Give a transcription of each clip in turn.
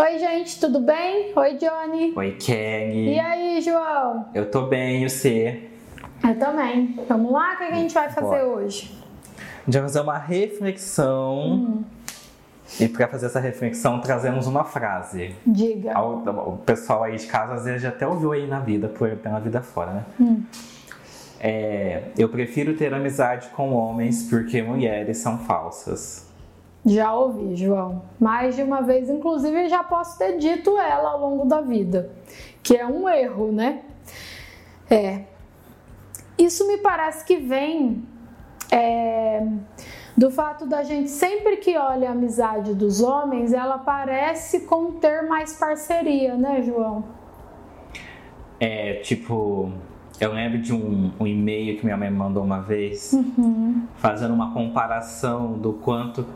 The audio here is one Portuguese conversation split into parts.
Oi, gente, tudo bem? Oi, Johnny. Oi, Kenny. E aí, João? Eu tô bem, e você? Eu também. Vamos lá? O que a gente vai fazer Bora. hoje? A gente vai fazer uma reflexão. Hum. E para fazer essa reflexão, trazemos uma frase. Diga. O pessoal aí de casa às vezes já até ouviu aí na vida, por, pela vida fora, né? Hum. É, eu prefiro ter amizade com homens porque mulheres são falsas. Já ouvi, João. Mais de uma vez, inclusive, já posso ter dito ela ao longo da vida, que é um erro, né? É. Isso me parece que vem é, do fato da gente sempre que olha a amizade dos homens, ela parece conter mais parceria, né, João? É tipo, eu lembro de um, um e-mail que minha mãe mandou uma vez, Uhum. fazendo uma comparação do quanto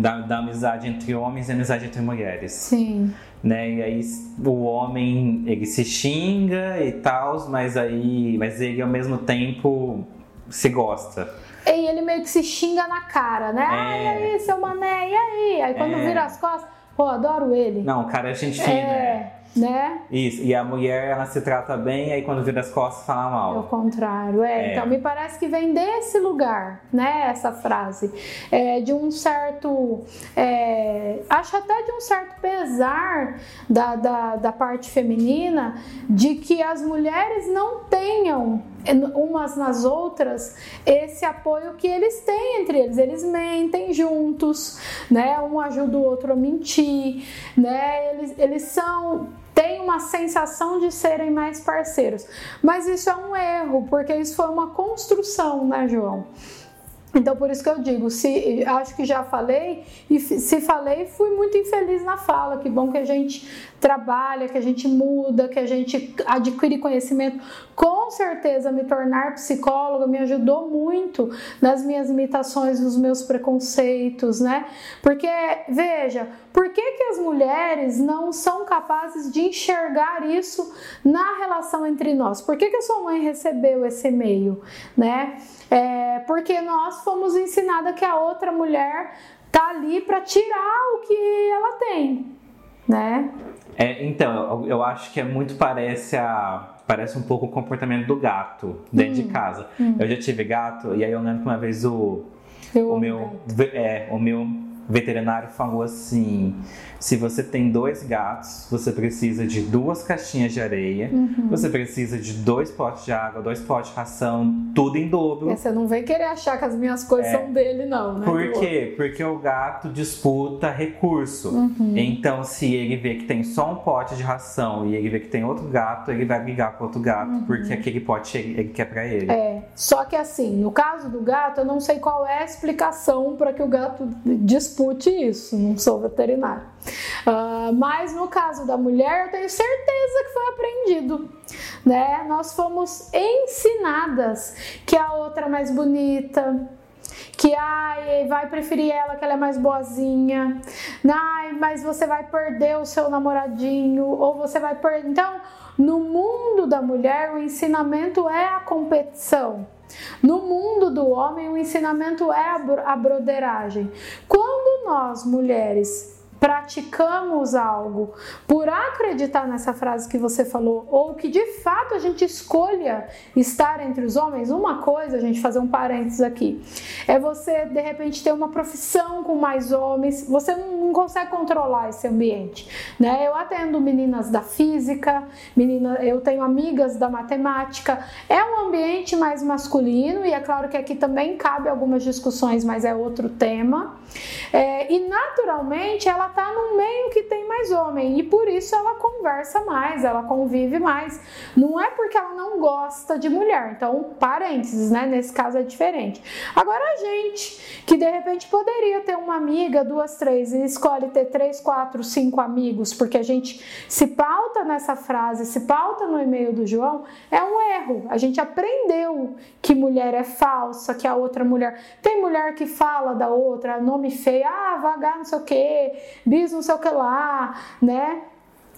da, da amizade entre homens e amizade entre mulheres. Sim. né? E aí o homem ele se xinga e tal, mas aí, mas ele ao mesmo tempo se gosta. E ele meio que se xinga na cara, né? É. Ai, e aí, seu mané, e aí? Aí quando É. vira as costas, pô, adoro ele. Não, o cara é gente fina. É, né? Isso. E a mulher ela se trata bem, aí quando vira as costas fala É o mal. contrário, é. É. Então me parece que vem desse lugar, né? Essa frase. É, de um certo. é, acho até de um certo pesar da, da, da parte feminina de que as mulheres não tenham umas nas outras esse apoio que eles têm entre eles. Eles mentem juntos, né? Um ajuda o outro a mentir, né? Eles, eles são tem uma sensação de serem mais parceiros. Mas isso é um erro, porque isso foi uma construção, né, João? Então, por isso que eu digo, se acho que já falei, e se falei, fui muito infeliz na fala. Que bom que a gente trabalha, que a gente muda, que a gente adquire conhecimento. Com certeza, me tornar psicóloga me ajudou muito nas minhas limitações, nos meus preconceitos, né? Porque, veja, por que, que as mulheres não são capazes de enxergar isso na relação entre nós? Por que, que a sua mãe recebeu esse e-mail, né? É, porque nós fomos ensinadas que a outra mulher tá ali para tirar o que ela tem, né? É, então, eu, eu acho que é muito parece a parece um pouco o comportamento do gato dentro de casa. Eu já tive gato e aí eu lembro que uma vez o Eu o meu, é, o meu veterinário falou assim: se você tem dois gatos, você precisa de duas caixinhas de areia, Uhum. você precisa de dois potes de água, dois potes de ração, tudo em dobro. Você não vem querer achar que as minhas coisas são dele, não, né? É. Por quê? Porque o gato disputa recurso. Uhum. Então, se ele vê que tem só um pote de ração e ele vê que tem outro gato, ele vai brigar com outro gato, porque aquele pote ele, ele quer pra ele. Uhum. É, só que assim, no caso do gato, eu não sei qual é a explicação para que o gato dispute isso, não sou veterinário. Ah, mas no caso da mulher, eu tenho certeza que foi aprendido, né? Nós fomos ensinadas que a outra é mais bonita, que ai, vai preferir ela, que ela é mais boazinha. Ai, mas você vai perder o seu namoradinho, ou você vai perder. Então, no mundo da mulher, o ensinamento é a competição. No mundo do homem, o ensinamento é a bro- a broderagem. Nós, mulheres, praticamos algo por acreditar nessa frase que você falou, ou que de fato a gente escolha estar entre os homens, uma coisa, a gente fazer um parênteses aqui, é você de repente ter uma profissão com mais homens, você não consegue controlar esse ambiente, né? Eu atendo meninas da física, menina, eu tenho amigas da matemática, é um ambiente mais masculino e é claro que aqui também cabe algumas discussões, mas é outro tema. É, e naturalmente ela tá num meio que tem mais homem e por isso ela conversa mais, ela convive mais. Não é porque ela não gosta de mulher. Então, parênteses, né? Nesse caso é diferente. Agora a gente que de repente poderia ter uma amiga, duas, três, e escolhe ter três, quatro, cinco amigos, porque a gente se pauta nessa frase, se pauta no e-mail do João, é um erro. A gente aprendeu que mulher é falsa, que a outra mulher. Tem mulher que fala da outra, nome feio, ah, vagar não sei o que, bis não sei o que lá, né?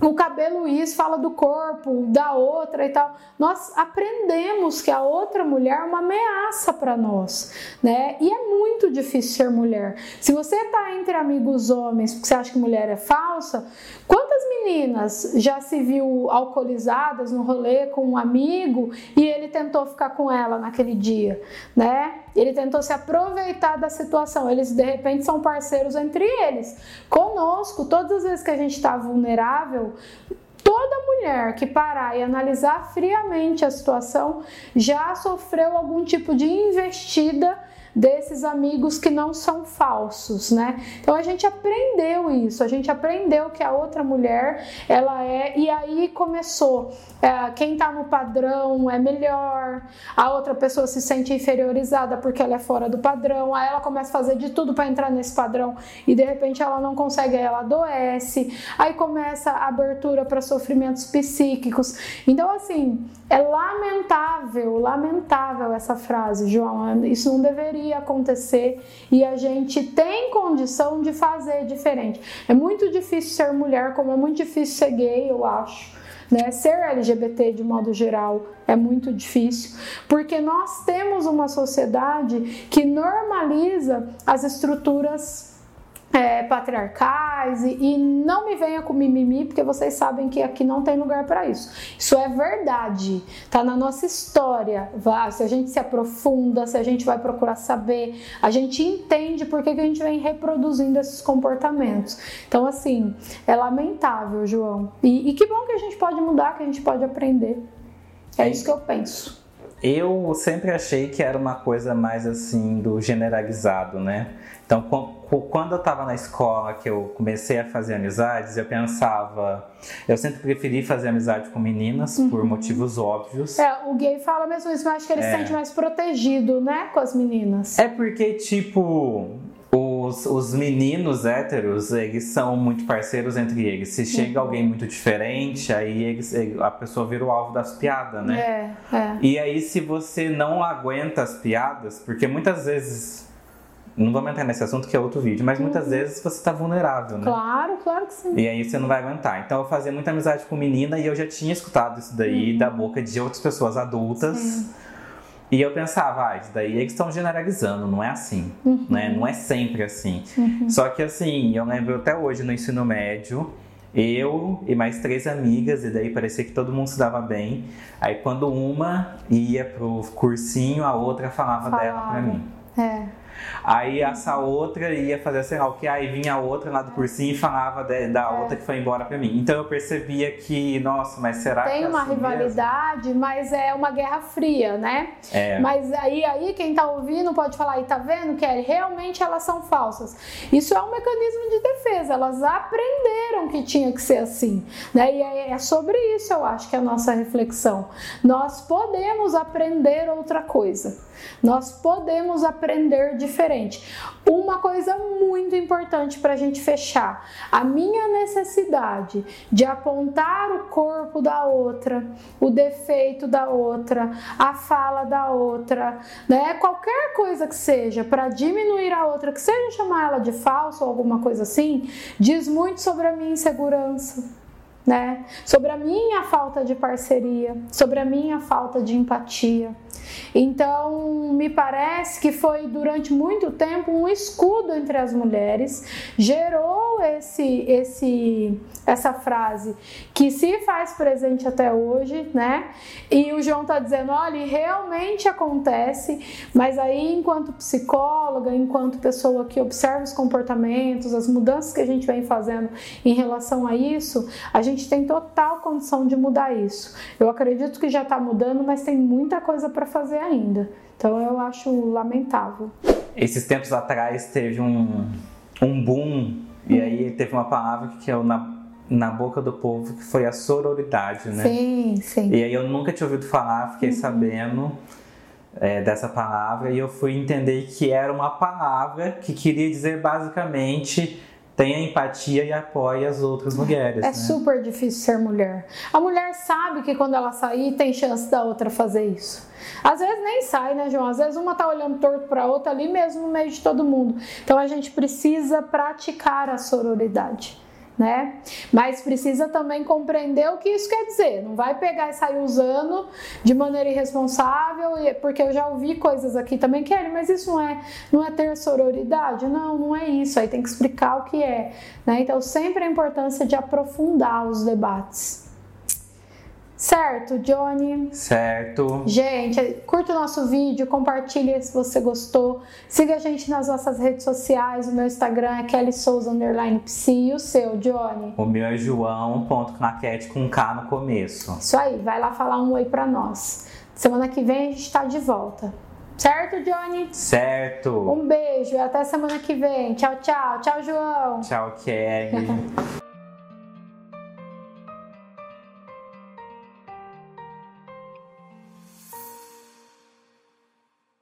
o cabelo isso fala do corpo da outra e tal. Nós aprendemos que a outra mulher é uma ameaça para nós, né? E é muito difícil ser mulher. Se você tá entre amigos homens porque você acha que mulher é falsa, quantas meninas já se viu alcoolizadas no rolê com um amigo e ele tentou ficar com ela naquele dia, né? Ele tentou se aproveitar da situação. Eles de repente são parceiros entre eles. Conosco, todas as vezes que a gente está vulnerável, toda mulher que parar e analisar friamente a situação já sofreu algum tipo de investida desses amigos que não são falsos, né? Então a gente aprendeu isso, a gente aprendeu que a outra mulher ela é e aí começou é, quem tá no padrão é melhor, a outra pessoa se sente inferiorizada porque ela é fora do padrão, aí ela começa a fazer de tudo para entrar nesse padrão e de repente ela não consegue, aí ela adoece, aí começa a abertura para sofrimentos psíquicos. Então assim é lamentável, lamentável essa frase, João. Isso não deveria acontecer e a gente tem condição de fazer diferente. É muito difícil ser mulher, como é muito difícil ser gay, eu acho. Né? Ser LGBT de modo geral é muito difícil, porque nós temos uma sociedade que normaliza as estruturas é, patriarcais e, e, não me venha com mimimi, porque vocês sabem que aqui não tem lugar para isso. Isso é verdade, tá na nossa história. Vai, se a gente se aprofunda, se a gente vai procurar saber, a gente entende por que, que a gente vem reproduzindo esses comportamentos. Então, assim, é lamentável, João. E, e que bom que a gente pode mudar, que a gente pode aprender. É isso que eu penso. Eu sempre achei que era uma coisa mais assim do generalizado, né? Então, quando eu estava na escola, que eu comecei a fazer amizades, eu pensava. Eu sempre preferi fazer amizade com meninas, uhum. por motivos óbvios. É, o gay fala mesmo isso, mas acho que ele é. se sente mais protegido, né, com as meninas. É porque, tipo, os, os meninos héteros, eles são muito parceiros entre eles. Se chega uhum. alguém muito diferente, aí eles, a pessoa vira o alvo das piadas, né? É, é. E aí, se você não aguenta as piadas, porque muitas vezes não vamos entrar nesse assunto que é outro vídeo, mas muitas uhum. vezes você está vulnerável, né? Claro, claro que sim. E aí você não vai aguentar. Então eu fazia muita amizade com menina e eu já tinha escutado isso daí uhum. da boca de outras pessoas adultas. Sim. E eu pensava, ah, isso daí eles estão generalizando, não é assim, uhum. né? Não é sempre assim. Uhum. Só que assim, eu lembro até hoje no ensino médio, eu e mais três amigas, e daí parecia que todo mundo se dava bem. Aí quando uma ia pro cursinho, a outra falava, falava. dela pra mim. É. Aí essa outra ia fazer sei lá o que, aí vinha a outra lá do cursinho e falava de, da é. outra que foi embora pra mim. Então eu percebia que, nossa, mas será Tem que. Tem é uma assim rivalidade, mesmo? mas é uma guerra fria, né? É. Mas aí, aí quem tá ouvindo pode falar, e tá vendo, que realmente elas são falsas. Isso é um mecanismo de defesa, elas aprenderam que tinha que ser assim. Né? E é, é sobre isso, eu acho, que é a nossa reflexão. Nós podemos aprender outra coisa. Nós podemos aprender diferente. Uma coisa muito importante para a gente fechar: a minha necessidade de apontar o corpo da outra, o defeito da outra, a fala da outra, né? Qualquer coisa que seja para diminuir a outra, que seja chamar ela de falso ou alguma coisa assim, diz muito sobre a minha insegurança né? Sobre a minha falta de parceria, sobre a minha falta de empatia. Então, me parece que foi durante muito tempo um escudo entre as mulheres, gerou esse esse essa frase que se faz presente até hoje, né? E o João tá dizendo, olha, realmente acontece, mas aí enquanto psicóloga, enquanto pessoa que observa os comportamentos, as mudanças que a gente vem fazendo em relação a isso, a gente gente tem total condição de mudar isso. Eu acredito que já está mudando, mas tem muita coisa para fazer ainda. Então eu acho lamentável. Esses tempos atrás teve um, um boom, e aí teve uma palavra que eu na, na boca do povo que foi a sororidade, né? Sim, sim. E aí eu nunca tinha ouvido falar, fiquei uhum. sabendo. É, dessa palavra e eu fui entender que era uma palavra que queria dizer basicamente tenha empatia e apoie as outras mulheres. É né? super difícil ser mulher. A mulher sabe que quando ela sair tem chance da outra fazer isso. Às vezes nem sai, né, João? Às vezes uma tá olhando torto para outra ali mesmo no meio de todo mundo. Então a gente precisa praticar a sororidade. Né? Mas precisa também compreender o que isso quer dizer. Não vai pegar e sair usando de maneira irresponsável, porque eu já ouvi coisas aqui também, Kelly, mas isso não é, não é ter sororidade? Não, não é isso. Aí tem que explicar o que é, né? Então sempre a importância de aprofundar os debates. Certo, Johnny? Certo. Gente, curta o nosso vídeo, compartilhe se você gostou. Siga a gente nas nossas redes sociais. O meu Instagram é Kelly Souza Psi. E o seu, Johnny? O meu é João.claquete com K no começo. Isso aí, vai lá falar um oi pra nós. Semana que vem a gente tá de volta. Certo, Johnny? Certo. Um beijo e até semana que vem. Tchau, tchau. Tchau, João. Tchau, Kelly.